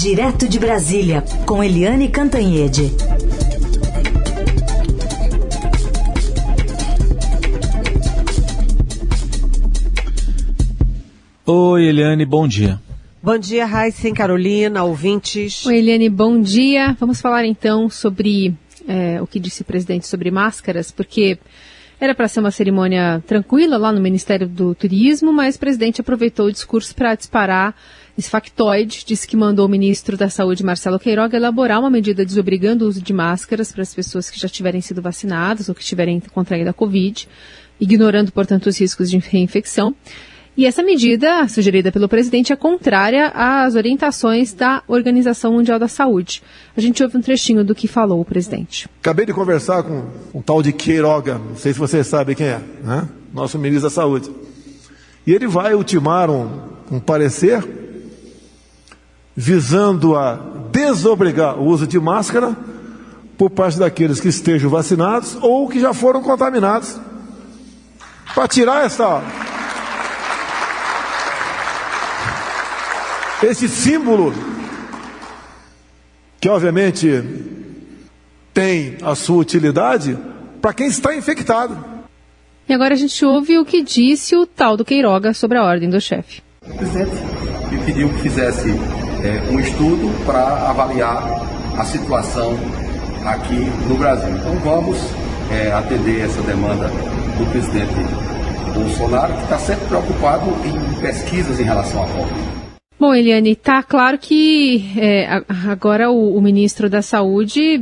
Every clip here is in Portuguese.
Direto de Brasília, com Eliane Cantanhede. Oi, Eliane, bom dia. Bom dia, Raíssa Carolina, ouvintes. Oi, Eliane, bom dia. Vamos falar então sobre é, o que disse o presidente sobre máscaras, porque era para ser uma cerimônia tranquila lá no Ministério do Turismo, mas o presidente aproveitou o discurso para disparar esse factoide. Disse que mandou o ministro da Saúde, Marcelo Queiroga, elaborar uma medida desobrigando o uso de máscaras para as pessoas que já tiverem sido vacinadas ou que tiverem contraído a Covid, ignorando, portanto, os riscos de reinfecção. E essa medida, sugerida pelo presidente, é contrária às orientações da Organização Mundial da Saúde. A gente ouve um trechinho do que falou o presidente. Acabei de conversar com um tal de Queiroga, não sei se vocês sabem quem é, né? nosso ministro da Saúde. E ele vai ultimar um, um parecer visando a desobrigar o uso de máscara por parte daqueles que estejam vacinados ou que já foram contaminados. Para tirar essa esse símbolo, que obviamente tem a sua utilidade para quem está infectado. E agora a gente ouve o que disse o tal do Queiroga sobre a ordem do chefe. O presidente me pediu que fizesse é, um estudo para avaliar a situação aqui no Brasil. Então vamos é, atender essa demanda do presidente Bolsonaro, que está sempre preocupado em pesquisas em relação à Covid. Bom, Eliane, está claro que é, agora o, o, ministro da Saúde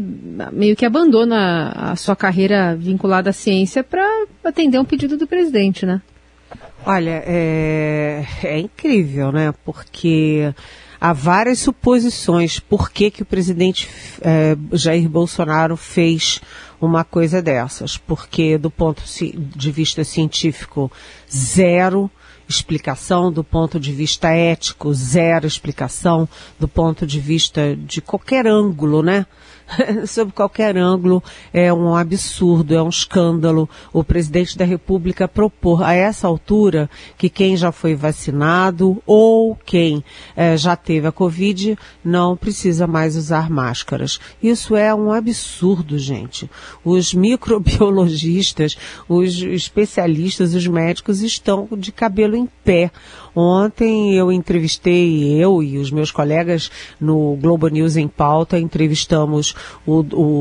meio que abandona a sua carreira vinculada à ciência para atender um pedido do presidente, né? Olha, é, é incrível, né? Porque há várias suposições por que, que o presidente é, Jair Bolsonaro fez uma coisa dessas. Porque, do ponto de vista científico, zero explicação do ponto de vista ético, zero explicação do ponto de vista de qualquer ângulo, né? sob qualquer ângulo, é um absurdo, é um escândalo o presidente da República propor a essa altura que quem já foi vacinado ou quem é, já teve a Covid não precisa mais usar máscaras. Isso é um absurdo, gente. Os microbiologistas, os especialistas, os médicos estão de cabelo em pé. Ontem eu entrevistei, eu e os meus colegas no Globo News em Pauta, entrevistamos o,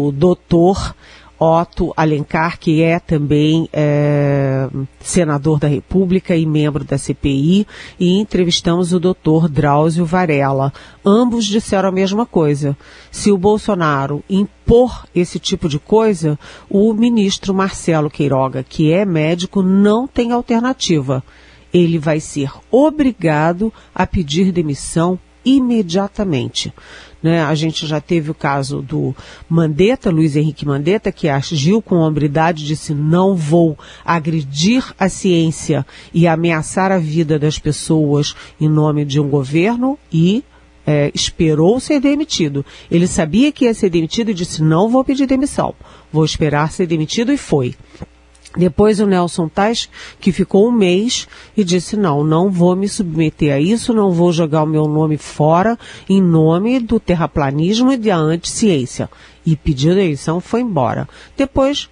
o doutor Otto Alencar, que é também é, senador da República e membro da CPI, e entrevistamos o doutor Drauzio Varela. Ambos disseram a mesma coisa. Se o Bolsonaro impor esse tipo de coisa, o ministro Marcelo Queiroga, que é médico, não tem alternativa ele vai ser obrigado a pedir demissão imediatamente. Né? A gente já teve o caso do Mandetta, Luiz Henrique Mandetta, que agiu com hombridade, disse não vou agredir a ciência e ameaçar a vida das pessoas em nome de um governo e é, esperou ser demitido. Ele sabia que ia ser demitido e disse não vou pedir demissão, vou esperar ser demitido e foi. Depois o Nelson Tais, que ficou um mês e disse, não, não vou me submeter a isso, não vou jogar o meu nome fora em nome do terraplanismo e da anticiência. E pediu demissão, foi embora. Depois,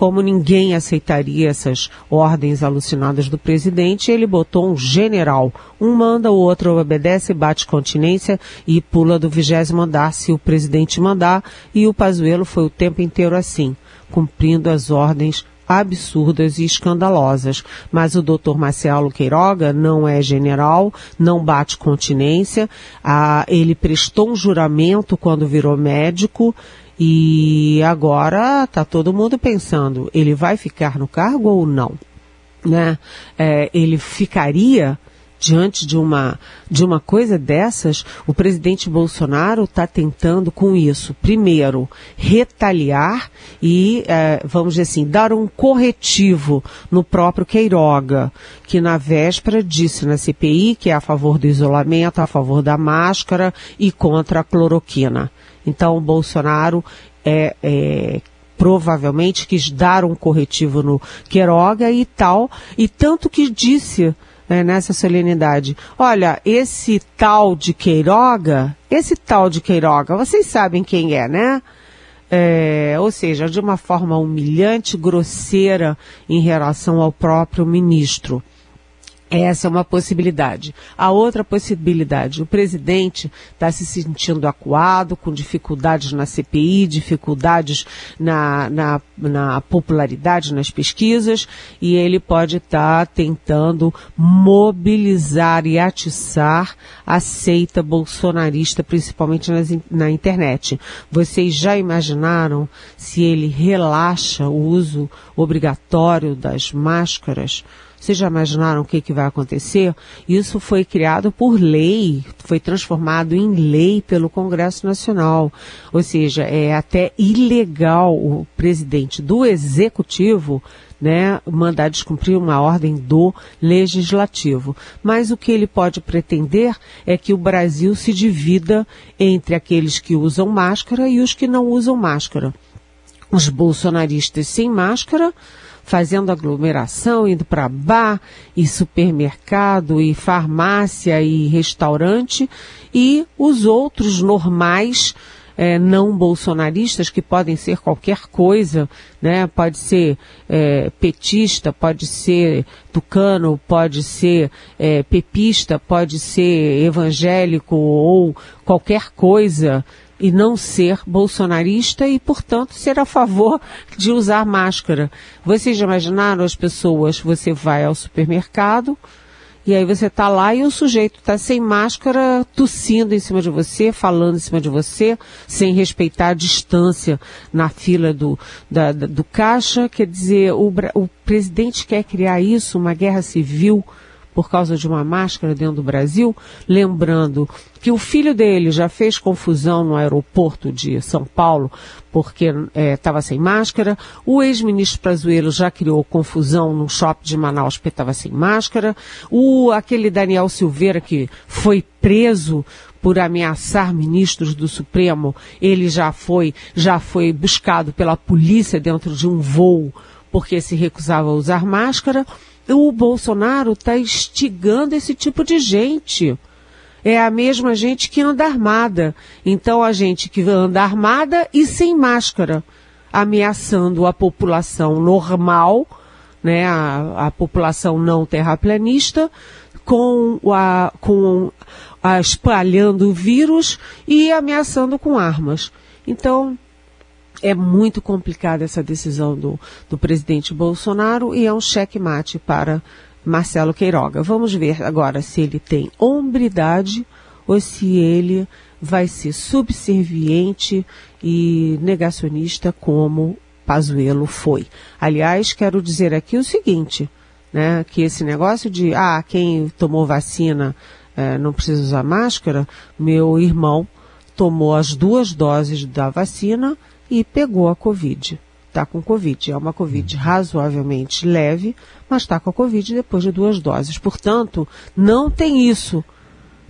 como ninguém aceitaria essas ordens alucinadas do presidente, ele botou um general. Um manda, o outro obedece, bate continência e pula do vigésimo andar se o presidente mandar. E o Pazuello foi o tempo inteiro assim, cumprindo as ordens absurdas e escandalosas. Mas o doutor Marcelo Queiroga não é general, não bate continência, ah, ele prestou um juramento quando virou médico e agora está todo mundo pensando, ele vai ficar no cargo ou não? Né? É, ele ficaria diante de uma, de uma coisa dessas, o presidente Bolsonaro está tentando com isso, primeiro, retaliar e, é, vamos dizer assim, dar um corretivo no próprio Queiroga, que na véspera disse na CPI que é a favor do isolamento, a favor da máscara e contra a cloroquina. Então, o Bolsonaro é, é provavelmente quis dar um corretivo no Queiroga e tal, e tanto que disse é, nessa solenidade. Olha, esse tal de Queiroga, esse tal de Queiroga, vocês sabem quem é, né? É, ou seja, de uma forma humilhante, grosseira em relação ao próprio ministro. Essa é uma possibilidade. A outra possibilidade, o presidente está se sentindo acuado, com dificuldades na CPI, dificuldades na, na, na popularidade nas pesquisas, e ele pode estar tá tentando mobilizar e atiçar a seita bolsonarista, principalmente nas, na internet. Vocês já imaginaram se ele relaxa o uso obrigatório das máscaras? Vocês já imaginaram o que, que vai acontecer? Isso foi criado por lei, foi transformado em lei pelo Congresso Nacional. Ou seja, é até ilegal o presidente do Executivo né, mandar descumprir uma ordem do legislativo. Mas o que ele pode pretender é que o Brasil se divida entre aqueles que usam máscara e os que não usam máscara. Os bolsonaristas sem máscara fazendo aglomeração, indo para bar e supermercado e farmácia e restaurante, e os outros normais, é, não bolsonaristas, que podem ser qualquer coisa, né? Pode ser é, petista, pode ser tucano, pode ser é, pepista, pode ser evangélico ou qualquer coisa e não ser bolsonarista e, portanto, ser a favor de usar máscara. Vocês já imaginaram as pessoas, você vai ao supermercado e aí você está lá e o sujeito está sem máscara, tossindo em cima de você, falando em cima de você, sem respeitar a distância na fila do, da, do caixa. Quer dizer, o, o presidente quer criar isso, uma guerra civil, por causa de uma máscara dentro do Brasil, lembrando que o filho dele já fez confusão no aeroporto de São Paulo porque estava é, sem máscara, o ex-ministro Prazuelo já criou confusão no shopping de Manaus porque estava sem máscara, o aquele Daniel Silveira que foi preso por ameaçar ministros do Supremo, ele já foi já foi buscado pela polícia dentro de um voo porque se recusava a usar máscara o Bolsonaro está instigando esse tipo de gente. É a mesma gente que anda armada. Então, a gente que anda armada e sem máscara, ameaçando a população normal, né, a, a população não terraplanista, com a, com a, espalhando vírus e ameaçando com armas. Então, é muito complicada essa decisão do, do presidente Bolsonaro e é um cheque-mate para Marcelo Queiroga. Vamos ver agora se ele tem hombridade ou se ele vai ser subserviente e negacionista como Pazuello foi. Aliás, quero dizer aqui o seguinte, né, que esse negócio de, ah, quem tomou vacina eh, não precisa usar máscara, meu irmão tomou as duas doses da vacina e pegou a Covid. Está com Covid. É uma Covid uhum. razoavelmente leve, mas está com a Covid depois de duas doses. Portanto, não tem isso.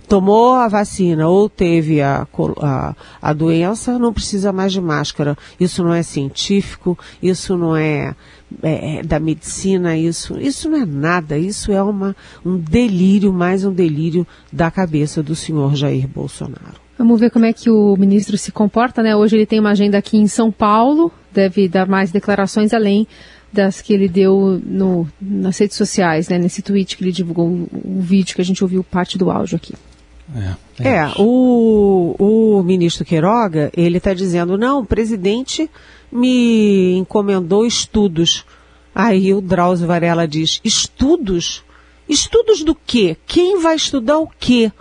Tomou a vacina ou teve a, a, a doença, não precisa mais de máscara. Isso não é científico, isso não é, é, é da medicina, isso, isso não é nada. Isso é uma, um delírio, mais um delírio da cabeça do senhor Jair Bolsonaro. Vamos ver como é que o ministro se comporta, né? Hoje ele tem uma agenda aqui em São Paulo, deve dar mais declarações além das que ele deu no, nas redes sociais, né? Nesse tweet que ele divulgou o, o vídeo que a gente ouviu parte do áudio aqui. É, é, é o, o ministro Queiroga, ele está dizendo, não, o presidente me encomendou estudos. Aí o Drauzio Varela diz, estudos? Estudos do quê? Quem vai estudar o quê?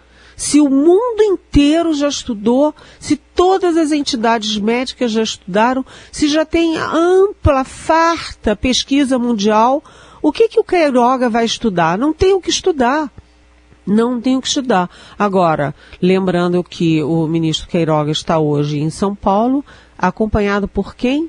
Se o mundo inteiro já estudou, se todas as entidades médicas já estudaram, se já tem ampla, farta pesquisa mundial, o que, que o Queiroga vai estudar? Não tem o que estudar. Não tem o que estudar. Agora, lembrando que o ministro Queiroga está hoje em São Paulo, acompanhado por quem?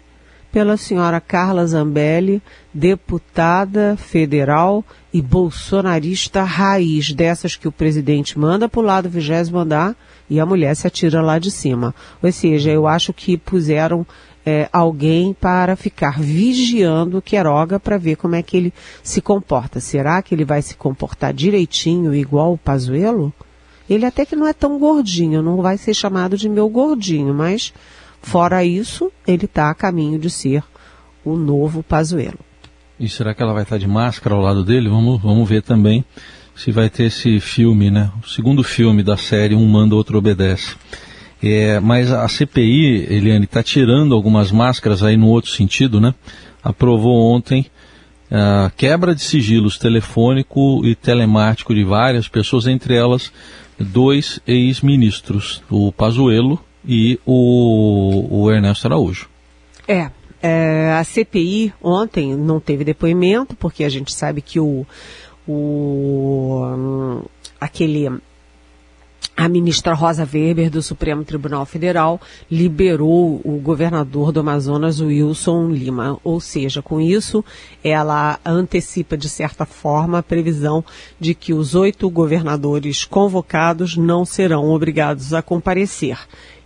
Pela senhora Carla Zambelli, deputada federal e bolsonarista raiz, dessas que o presidente manda para o lado vigésimo andar e a mulher se atira lá de cima. Ou seja, eu acho que puseram é, alguém para ficar vigiando o Queiroga para ver como é que ele se comporta. Será que ele vai se comportar direitinho, igual o Pazuello? Ele até que não é tão gordinho, não vai ser chamado de meu gordinho, mas fora isso, ele está a caminho de ser o novo Pazuello. E será que ela vai estar de máscara ao lado dele? Vamos, vamos ver também se vai ter esse filme, né? O segundo filme da série Um Manda, Outro Obedece. É, mas a CPI, Eliane, está tirando algumas máscaras aí no outro sentido, né? Aprovou ontem a quebra de sigilos telefônico e telemático de várias pessoas, entre elas dois ex-ministros, o Pazuello e o, o Ernesto Araújo. É, é, a CPI ontem não teve depoimento, porque a gente sabe que o, o aquele a ministra Rosa Weber, do Supremo Tribunal Federal, liberou o governador do Amazonas, Wilson Lima. Ou seja, com isso, ela antecipa, de certa forma, a previsão de que os oito governadores convocados não serão obrigados a comparecer.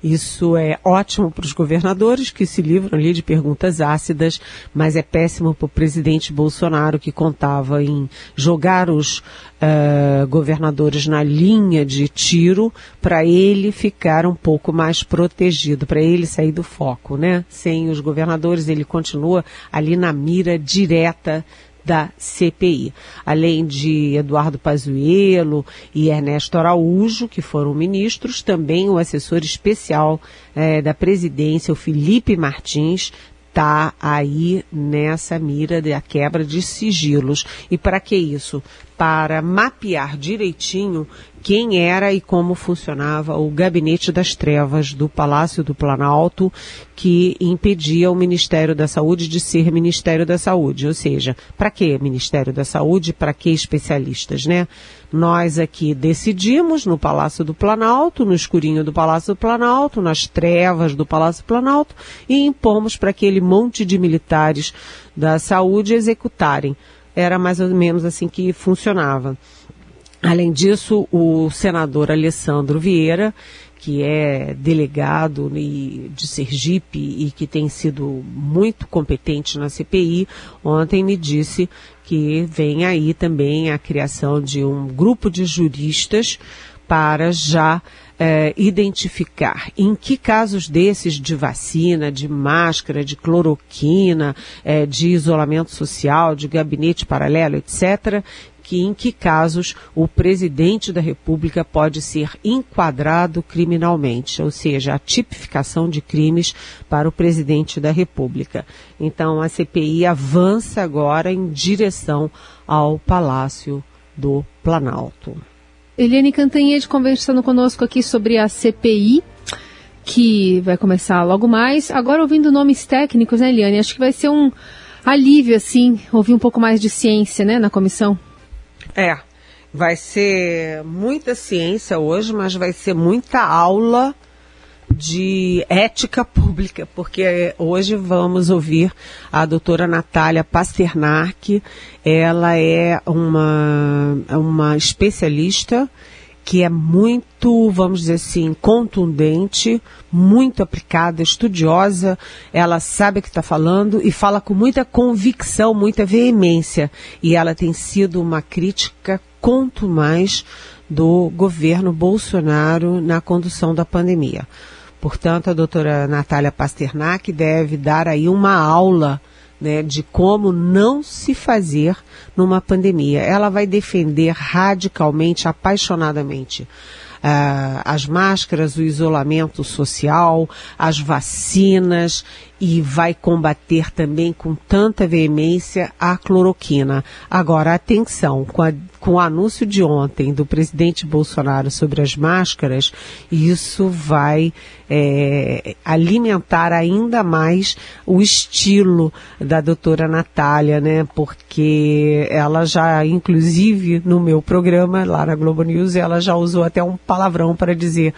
Isso é ótimo para os governadores que se livram ali de perguntas ácidas, mas é péssimo para o presidente Bolsonaro que contava em jogar os uh, governadores na linha de tiro para ele ficar um pouco mais protegido, para ele sair do foco, né? Sem os governadores ele continua ali na mira direta da CPI. Além de Eduardo Pazuello e Ernesto Araújo, que foram ministros, também o assessor especial eh, da presidência, o Felipe Martins, está aí nessa mira da quebra de sigilos. E para que isso? Para mapear direitinho quem era e como funcionava o gabinete das trevas do Palácio do Planalto, que impedia o Ministério da Saúde de ser Ministério da Saúde. Ou seja, para que Ministério da Saúde? Para que especialistas, né? Nós aqui decidimos no Palácio do Planalto, no escurinho do Palácio do Planalto, nas trevas do Palácio do Planalto, e impomos para aquele monte de militares da saúde executarem. Era mais ou menos assim que funcionava. Além disso, o senador Alessandro Vieira, que é delegado de Sergipe e que tem sido muito competente na CPI, ontem me disse que vem aí também a criação de um grupo de juristas para já é, identificar em que casos desses de vacina, de máscara, de cloroquina, é, de isolamento social, de gabinete paralelo, etc., que em que casos o presidente da República pode ser enquadrado criminalmente, ou seja, a tipificação de crimes para o presidente da República. Então a CPI avança agora em direção ao Palácio do Planalto. Eliane Cantanhede conversando conosco aqui sobre a CPI, que vai começar logo mais. Agora ouvindo nomes técnicos, né, Eliane? Acho que vai ser um alívio, assim, ouvir um pouco mais de ciência, né, na comissão. É, vai ser muita ciência hoje, mas vai ser muita aula de ética pública, porque hoje vamos ouvir a doutora Natália Pasternak. Ela é uma, uma especialista que é muito, vamos dizer assim, contundente, muito aplicada, estudiosa, ela sabe o que está falando e fala com muita convicção, muita veemência. E ela tem sido uma crítica quanto mais do governo Bolsonaro na condução da pandemia. Portanto, a doutora Natália Pasternak deve dar aí uma aula né, de como não se fazer numa pandemia. Ela vai defender radicalmente, apaixonadamente, uh, as máscaras, o isolamento social, as vacinas e vai combater também com tanta veemência a cloroquina. Agora, atenção, com, a, com o anúncio de ontem do presidente Bolsonaro sobre as máscaras, isso vai é, alimentar ainda mais o estilo da doutora Natália, né? Porque ela já, inclusive, no meu programa lá na Globo News, ela já usou até um palavrão para dizer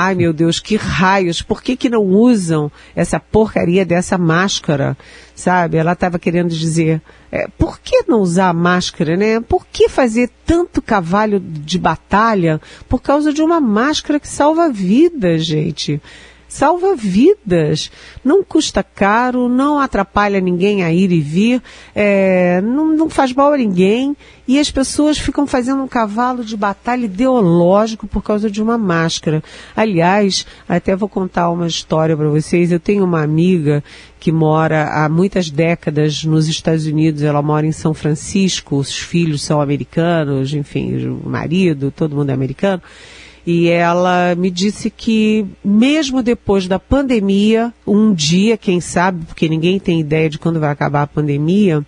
Ai meu Deus, que raios, por que, que não usam essa porcaria dessa máscara? Sabe? Ela estava querendo dizer, é, por que não usar máscara, né? Por que fazer tanto cavalo de batalha por causa de uma máscara que salva vidas, gente? Salva vidas. Não custa caro, não atrapalha ninguém a ir e vir, é, não, não faz mal a ninguém. E as pessoas ficam fazendo um cavalo de batalha ideológico por causa de uma máscara. Aliás, até vou contar uma história para vocês. Eu tenho uma amiga que mora há muitas décadas nos Estados Unidos. Ela mora em São Francisco, os filhos são americanos, enfim, o marido, todo mundo é americano. E ela me disse que, mesmo depois da pandemia, um dia, quem sabe, porque ninguém tem ideia de quando vai acabar a pandemia,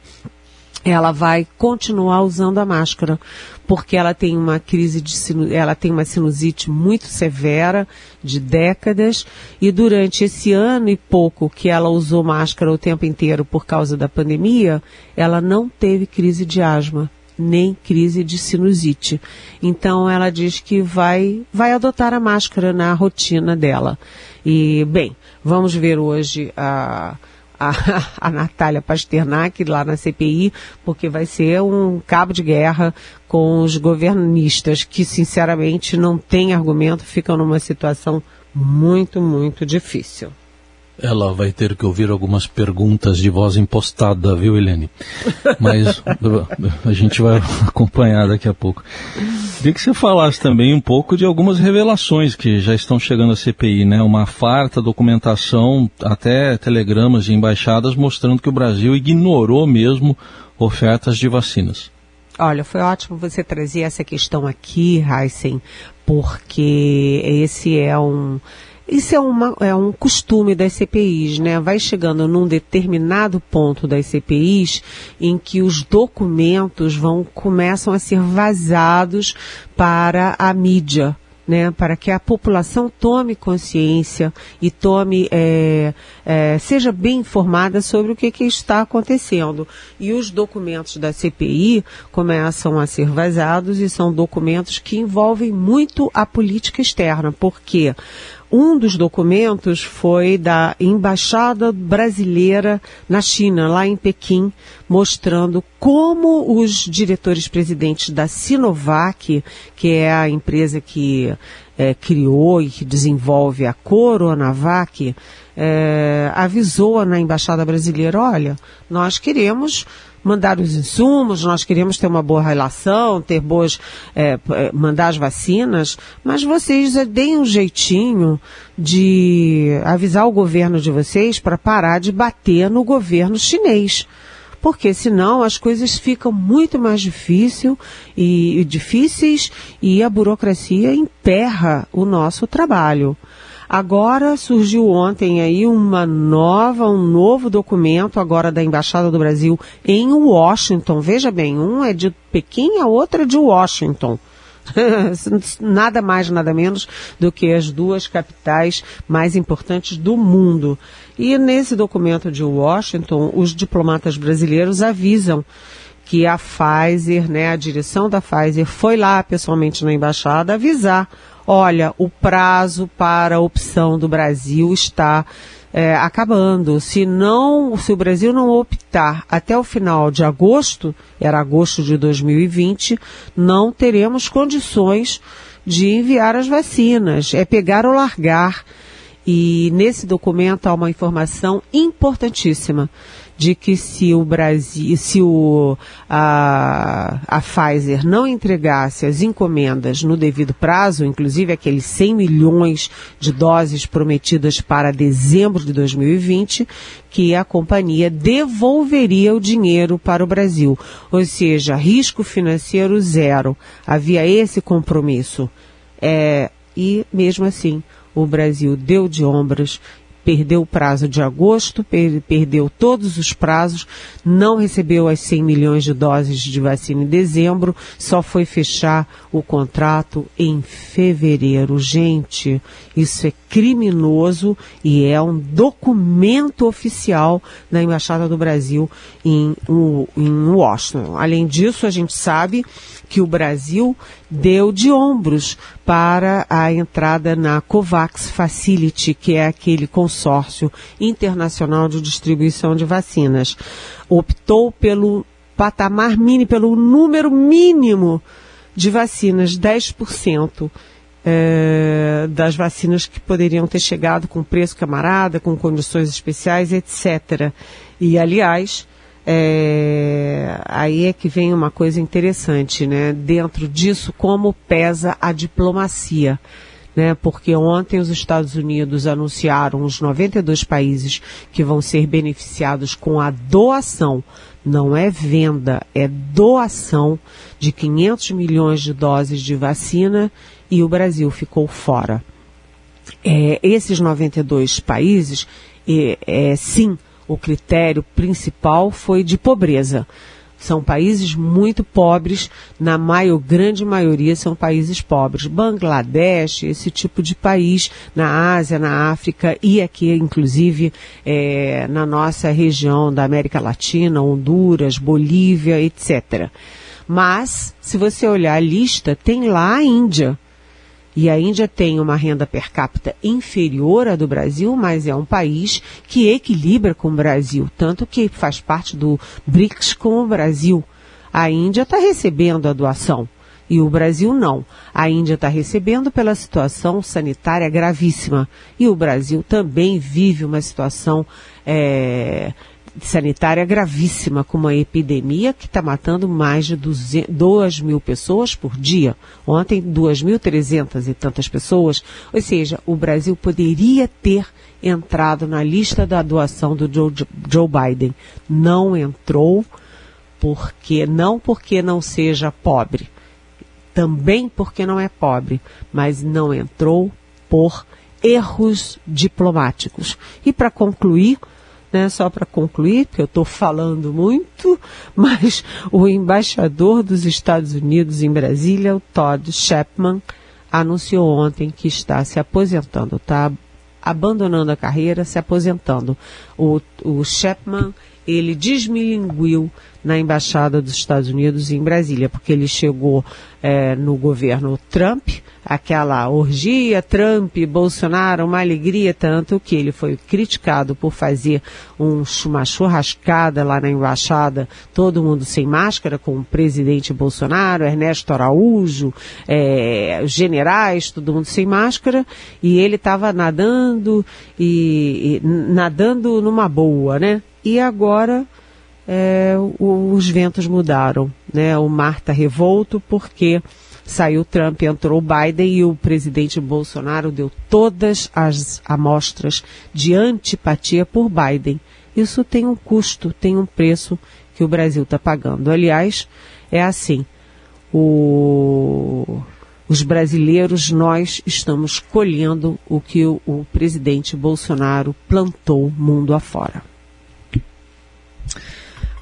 ela vai continuar usando a máscara, porque ela tem uma crise de ela tem uma sinusite muito severa de décadas e durante esse ano e pouco que ela usou máscara o tempo inteiro por causa da pandemia, ela não teve crise de asma nem crise de sinusite. Então ela diz que vai vai adotar a máscara na rotina dela. E bem, vamos ver hoje a a, a Natália Pasternak lá na CPI, porque vai ser um cabo de guerra com os governistas que, sinceramente, não têm argumento, ficam numa situação muito, muito difícil. Ela vai ter que ouvir algumas perguntas de voz impostada, viu, Helene? Mas a gente vai acompanhar daqui a pouco. Queria que você falasse também um pouco de algumas revelações que já estão chegando à CPI, né? Uma farta documentação, até telegramas de embaixadas mostrando que o Brasil ignorou mesmo ofertas de vacinas. Olha, foi ótimo você trazer essa questão aqui, Heisen, porque esse é um isso é, uma, é um costume das CPIs, né? Vai chegando num determinado ponto das CPIs em que os documentos vão começam a ser vazados para a mídia. Né, para que a população tome consciência e tome, é, é, seja bem informada sobre o que, que, está acontecendo. E os documentos da CPI começam a ser vazados e são documentos que envolvem muito a política externa, porque um dos documentos foi da Embaixada Brasileira na China, lá em Pequim, mostrando como os diretores-presidentes da Sinovac, que é a empresa que é, criou e que desenvolve a Coronavac, é, avisou na Embaixada Brasileira, olha, nós queremos mandar os insumos, nós queremos ter uma boa relação, ter boas, é, é mandar as vacinas, mas vocês deem um jeitinho de avisar o governo de vocês para parar de bater no governo chinês. Porque senão as coisas ficam muito mais difícil e, e difíceis e a burocracia emperra o nosso trabalho. Agora surgiu ontem aí uma nova, um novo documento agora da Embaixada do Brasil em Washington. Veja bem, um é de Pequim, a outra é de Washington. nada mais, nada menos do que as duas capitais mais importantes do mundo. E nesse documento de Washington, os diplomatas brasileiros avisam que a Pfizer, né, a direção da Pfizer foi lá pessoalmente na embaixada avisar olha, o prazo para a opção do Brasil está é, acabando. Se não, se o Brasil não optar até o final de agosto, era agosto de 2020, não teremos condições de enviar as vacinas. É pegar ou largar. E nesse documento há uma informação importantíssima de que se o Brasil, se o, a, a Pfizer não entregasse as encomendas no devido prazo, inclusive aqueles 100 milhões de doses prometidas para dezembro de 2020, que a companhia devolveria o dinheiro para o Brasil. Ou seja, risco financeiro zero. Havia esse compromisso. É, e mesmo assim, o Brasil deu de ombros perdeu o prazo de agosto, per perdeu todos os prazos, não recebeu as 100 milhões de doses de vacina em dezembro, só foi fechar o contrato em fevereiro. Gente, isso é criminoso e é um documento oficial da Embaixada do Brasil em, em Washington. Além disso, a gente sabe que o Brasil deu de ombros para a entrada na COVAX Facility, que é aquele consórcio internacional de distribuição de vacinas. Optou pelo patamar mínimo, pelo número mínimo de vacinas, 10%. é, das vacinas que poderiam ter chegado com preço camarada, com condições especiais, etc. E, aliás, é, aí é que vem uma coisa interessante, né? Dentro disso, como pesa a diplomacia. Né, porque ontem os Estados Unidos anunciaram os 92 países que vão ser beneficiados com a doação, não é venda, é doação de 500 milhões de doses de vacina e o Brasil ficou fora. É, esses 92 países, é, é, sim, o critério principal foi de pobreza. São países muito pobres, na maior, grande maioria são países pobres. Bangladesh, esse tipo de país, na Ásia, na África e aqui, inclusive, é, na nossa região da América Latina, Honduras, Bolívia, etc. Mas, se você olhar a lista, tem lá a Índia e a Índia tem uma renda per capita inferior à do Brasil, mas é um país que equilibra com o Brasil, tanto que faz parte do BRICS com o Brasil. A Índia está recebendo a doação e o Brasil não. A Índia está recebendo pela situação sanitária gravíssima e o Brasil também vive uma situação é, sanitária gravíssima, com uma epidemia que está matando mais de 2 mil pessoas por dia. Ontem, 2.300 e tantas pessoas. Ou seja, o Brasil poderia ter entrado na lista da doação do Joe, Joe Biden. Não entrou, porque não porque não seja pobre, também porque não é pobre, mas não entrou por erros diplomáticos. E para concluir, né, só para concluir, porque eu estou falando muito, mas o embaixador dos Estados Unidos em Brasília, o Todd Shepman, anunciou ontem que está se aposentando, está abandonando a carreira, se aposentando. O, o Shepman, ele desmilinguiu na Embaixada dos Estados Unidos em Brasília, porque ele chegou é, no governo Trump, aquela orgia Trump, Bolsonaro, uma alegria tanto que ele foi criticado por fazer um, uma churrascada lá na embaixada, todo mundo sem máscara, com o presidente Bolsonaro, Ernesto Araújo, é, generais, todo mundo sem máscara, e ele estava nadando e, e nadando numa boa, né? E agora é, os ventos mudaram, né? O mar está revolto porque saiu Trump, entrou Biden e o presidente Bolsonaro deu todas as amostras de antipatia por Biden. Isso tem um custo, tem um preço que o Brasil está pagando. Aliás, é assim, o, os brasileiros, nós estamos colhendo o que o, o presidente Bolsonaro plantou mundo afora.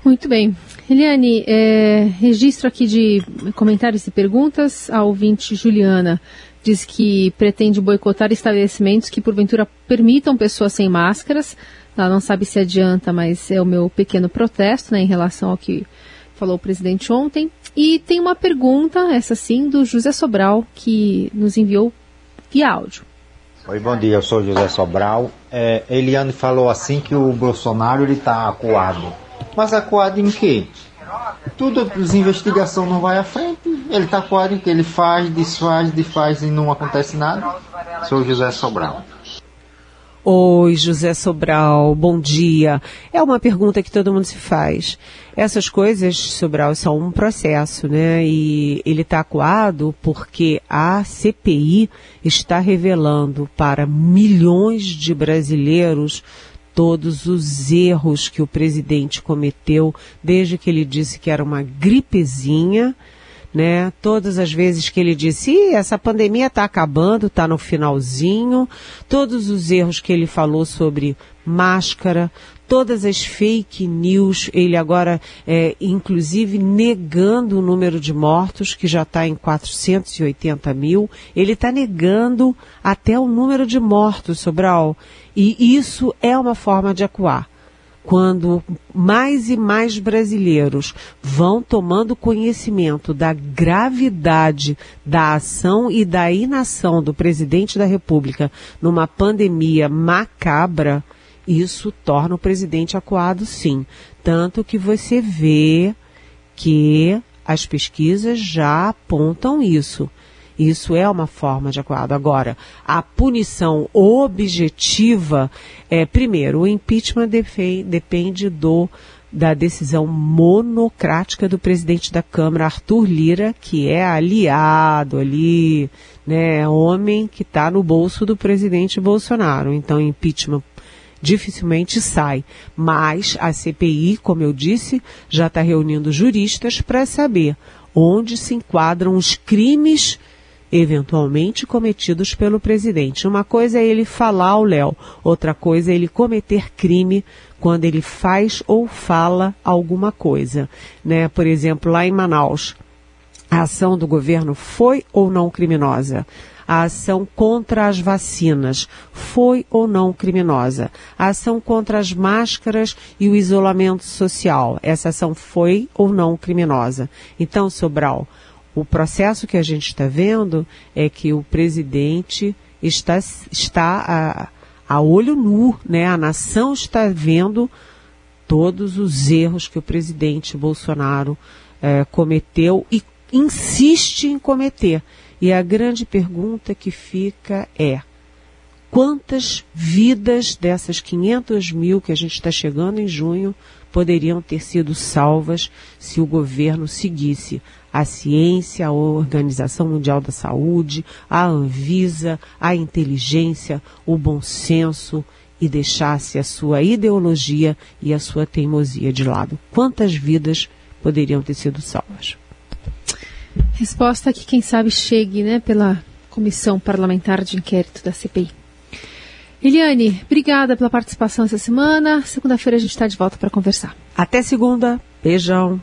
Muito bem. Eliane, é, registro aqui de comentários e perguntas. A ouvinte Juliana diz que pretende boicotar estabelecimentos que porventura permitam pessoas sem máscaras. Ela não sabe se adianta, mas é o meu pequeno protesto né, em relação ao que falou o presidente ontem. E tem uma pergunta, essa sim, do José Sobral, que nos enviou via áudio. Oi, bom dia, eu sou José Sobral. É, Eliane falou assim que o Bolsonaro está acuado mas acuado em quê? Tudo as investigação não vai à frente. Ele está acuado em que ele faz, desfaz, desfaz e não acontece nada. Sou José Sobral. Oi, José Sobral, bom dia. É uma pergunta que todo mundo se faz. Essas coisas, Sobral, são um processo, né? E ele está acuado porque a CPI está revelando para milhões de brasileiros todos os erros que o presidente cometeu desde que ele disse que era uma gripezinha, né? Todas as vezes que ele disse, essa pandemia está acabando, está no finalzinho, todos os erros que ele falou sobre máscara, todas as fake news, ele agora, é, inclusive, negando o número de mortos, que já está em 480 mil, ele está negando até o número de mortos, Sobral. E isso é uma forma de acuar. Quando mais e mais brasileiros vão tomando conhecimento da gravidade da ação e da inação do presidente da República numa pandemia macabra, isso torna o presidente acuado sim. Tanto que você vê que as pesquisas já apontam isso. Isso é uma forma de acordo. Agora, a punição objetiva é, primeiro, o impeachment depende do da decisão monocrática do presidente da Câmara, Arthur Lira, que é aliado ali, né, homem que está no bolso do presidente Bolsonaro. Então, impeachment dificilmente sai. Mas a CPI, como eu disse, já está reunindo juristas para saber onde se enquadram os crimes eventualmente cometidos pelo presidente. Uma coisa é ele falar ao Léo, outra coisa é ele cometer crime quando ele faz ou fala alguma coisa. Né? Por exemplo, lá em Manaus, a ação do governo foi ou não criminosa? A ação contra as vacinas foi ou não criminosa? A ação contra as máscaras e o isolamento social, essa ação foi ou não criminosa? Então, Sobral, o processo que a gente está vendo é que o presidente está, está a, a olho nu, né? A nação está vendo todos os erros que o presidente Bolsonaro é, cometeu e insiste em cometer. E a grande pergunta que fica é: quantas vidas dessas 500 mil que a gente está chegando em junho poderiam ter sido salvas se o governo seguisse a ciência, a Organização Mundial da Saúde, a Anvisa, a inteligência, o bom senso e deixasse a sua ideologia e a sua teimosia de lado? Quantas vidas poderiam ter sido salvas? Resposta que, quem sabe, chegue né, pela Comissão Parlamentar de Inquérito da CPI. Eliane, obrigada pela participação essa semana. Segunda-feira a gente está de volta para conversar. Até segunda. Beijão.